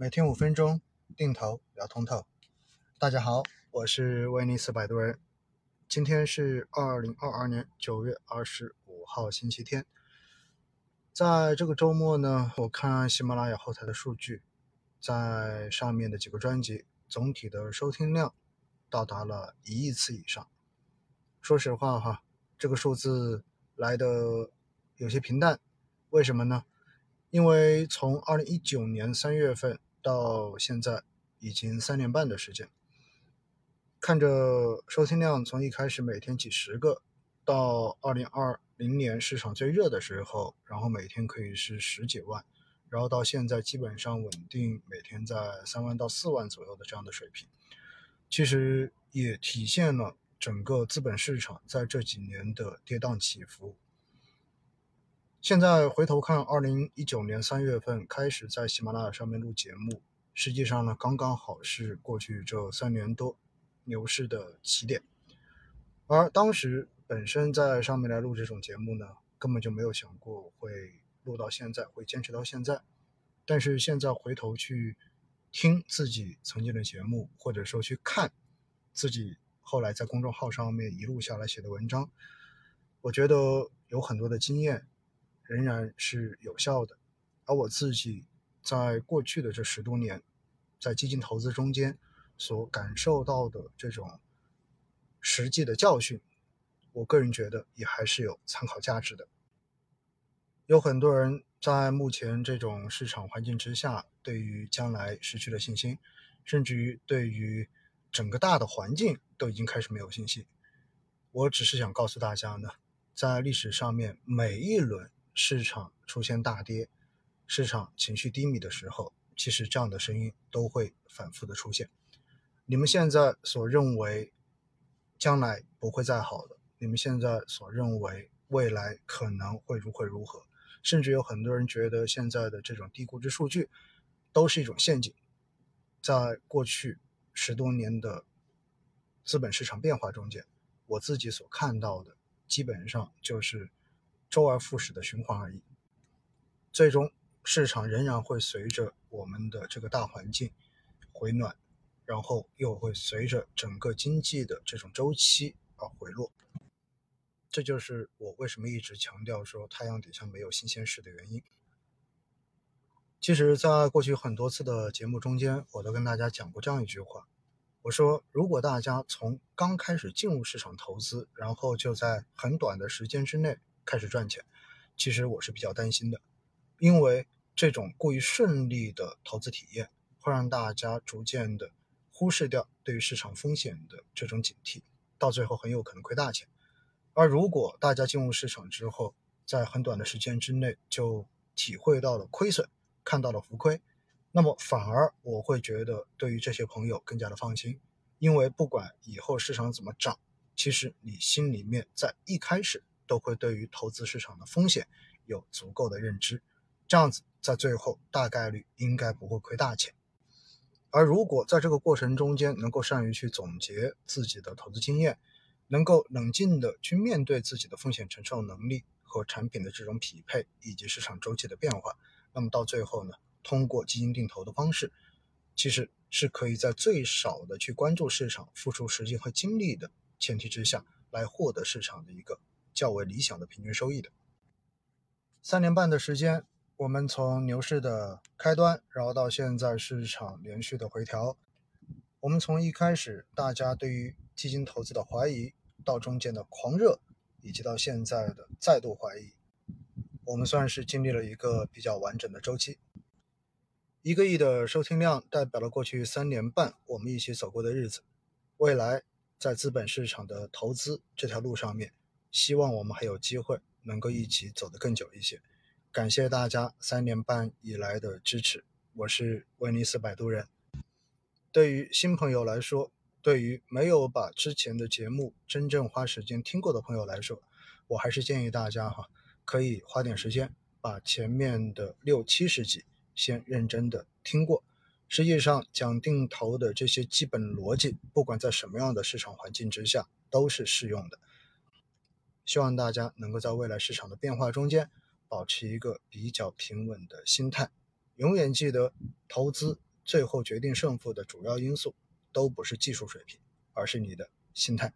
每天五分钟，定投聊通透。大家好，我是威尼斯摆渡人。今天是二零二二年九月二十五号，星期天。在这个周末呢，我看喜马拉雅后台的数据，在上面的几个专辑总体的收听量到达了一亿次以上。说实话哈，这个数字来的有些平淡，为什么呢？因为从二零一九年三月份。到现在已经三年半的时间，看着收听量从一开始每天几十个，到二零二零年市场最热的时候，然后每天可以是十几万，然后到现在基本上稳定每天在三万到四万左右的这样的水平，其实也体现了整个资本市场在这几年的跌宕起伏。现在回头看，二零一九年三月份开始在喜马拉雅上面录节目，实际上呢，刚刚好是过去这三年多牛市的起点。而当时本身在上面来录这种节目呢，根本就没有想过会录到现在，会坚持到现在。但是现在回头去听自己曾经的节目，或者说去看自己后来在公众号上面一路下来写的文章，我觉得有很多的经验。仍然是有效的，而我自己在过去的这十多年，在基金投资中间所感受到的这种实际的教训，我个人觉得也还是有参考价值的。有很多人在目前这种市场环境之下，对于将来失去了信心，甚至于对于整个大的环境都已经开始没有信心。我只是想告诉大家呢，在历史上面每一轮。市场出现大跌，市场情绪低迷的时候，其实这样的声音都会反复的出现。你们现在所认为将来不会再好的，你们现在所认为未来可能会如何如何，甚至有很多人觉得现在的这种低估值数据都是一种陷阱。在过去十多年的资本市场变化中间，我自己所看到的基本上就是。周而复始的循环而已，最终市场仍然会随着我们的这个大环境回暖，然后又会随着整个经济的这种周期而回落。这就是我为什么一直强调说太阳底下没有新鲜事的原因。其实，在过去很多次的节目中间，我都跟大家讲过这样一句话：我说，如果大家从刚开始进入市场投资，然后就在很短的时间之内，开始赚钱，其实我是比较担心的，因为这种过于顺利的投资体验会让大家逐渐的忽视掉对于市场风险的这种警惕，到最后很有可能亏大钱。而如果大家进入市场之后，在很短的时间之内就体会到了亏损，看到了浮亏，那么反而我会觉得对于这些朋友更加的放心，因为不管以后市场怎么涨，其实你心里面在一开始。都会对于投资市场的风险有足够的认知，这样子在最后大概率应该不会亏大钱。而如果在这个过程中间能够善于去总结自己的投资经验，能够冷静的去面对自己的风险承受能力和产品的这种匹配以及市场周期的变化，那么到最后呢，通过基金定投的方式，其实是可以在最少的去关注市场、付出时间和精力的前提之下来获得市场的一个。较为理想的平均收益的三年半的时间，我们从牛市的开端，然后到现在市场连续的回调，我们从一开始大家对于基金投资的怀疑，到中间的狂热，以及到现在的再度怀疑，我们算是经历了一个比较完整的周期。一个亿的收听量代表了过去三年半我们一起走过的日子，未来在资本市场的投资这条路上面。希望我们还有机会能够一起走得更久一些。感谢大家三年半以来的支持，我是威尼斯摆渡人。对于新朋友来说，对于没有把之前的节目真正花时间听过的朋友来说，我还是建议大家哈，可以花点时间把前面的六七十集先认真的听过。实际上讲定投的这些基本逻辑，不管在什么样的市场环境之下都是适用的。希望大家能够在未来市场的变化中间，保持一个比较平稳的心态。永远记得，投资最后决定胜负的主要因素都不是技术水平，而是你的心态。